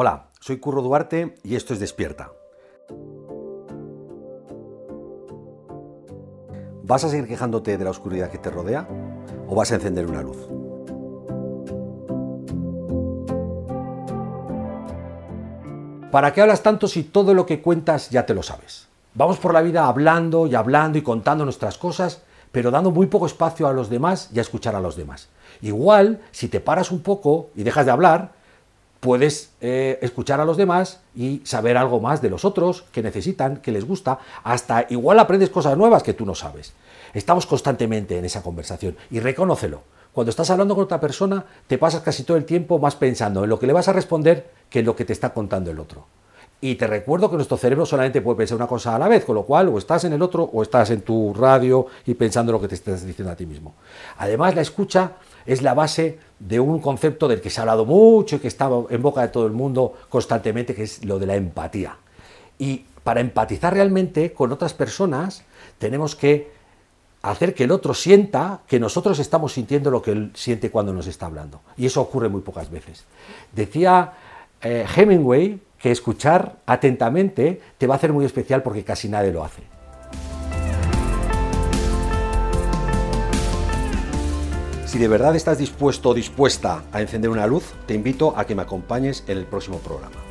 Hola, soy Curro Duarte y esto es Despierta. ¿Vas a seguir quejándote de la oscuridad que te rodea o vas a encender una luz? ¿Para qué hablas tanto si todo lo que cuentas ya te lo sabes? Vamos por la vida hablando y hablando y contando nuestras cosas, pero dando muy poco espacio a los demás y a escuchar a los demás. Igual, si te paras un poco y dejas de hablar, puedes eh, escuchar a los demás y saber algo más de los otros, que necesitan, que les gusta, hasta igual aprendes cosas nuevas que tú no sabes. Estamos constantemente en esa conversación y reconócelo. Cuando estás hablando con otra persona, te pasas casi todo el tiempo más pensando en lo que le vas a responder que en lo que te está contando el otro. Y te recuerdo que nuestro cerebro solamente puede pensar una cosa a la vez, con lo cual o estás en el otro o estás en tu radio y pensando lo que te estás diciendo a ti mismo. Además, la escucha es la base de un concepto del que se ha hablado mucho y que está en boca de todo el mundo constantemente, que es lo de la empatía. Y para empatizar realmente con otras personas, tenemos que hacer que el otro sienta que nosotros estamos sintiendo lo que él siente cuando nos está hablando. Y eso ocurre muy pocas veces. Decía eh, Hemingway que escuchar atentamente te va a hacer muy especial porque casi nadie lo hace. Si de verdad estás dispuesto o dispuesta a encender una luz, te invito a que me acompañes en el próximo programa.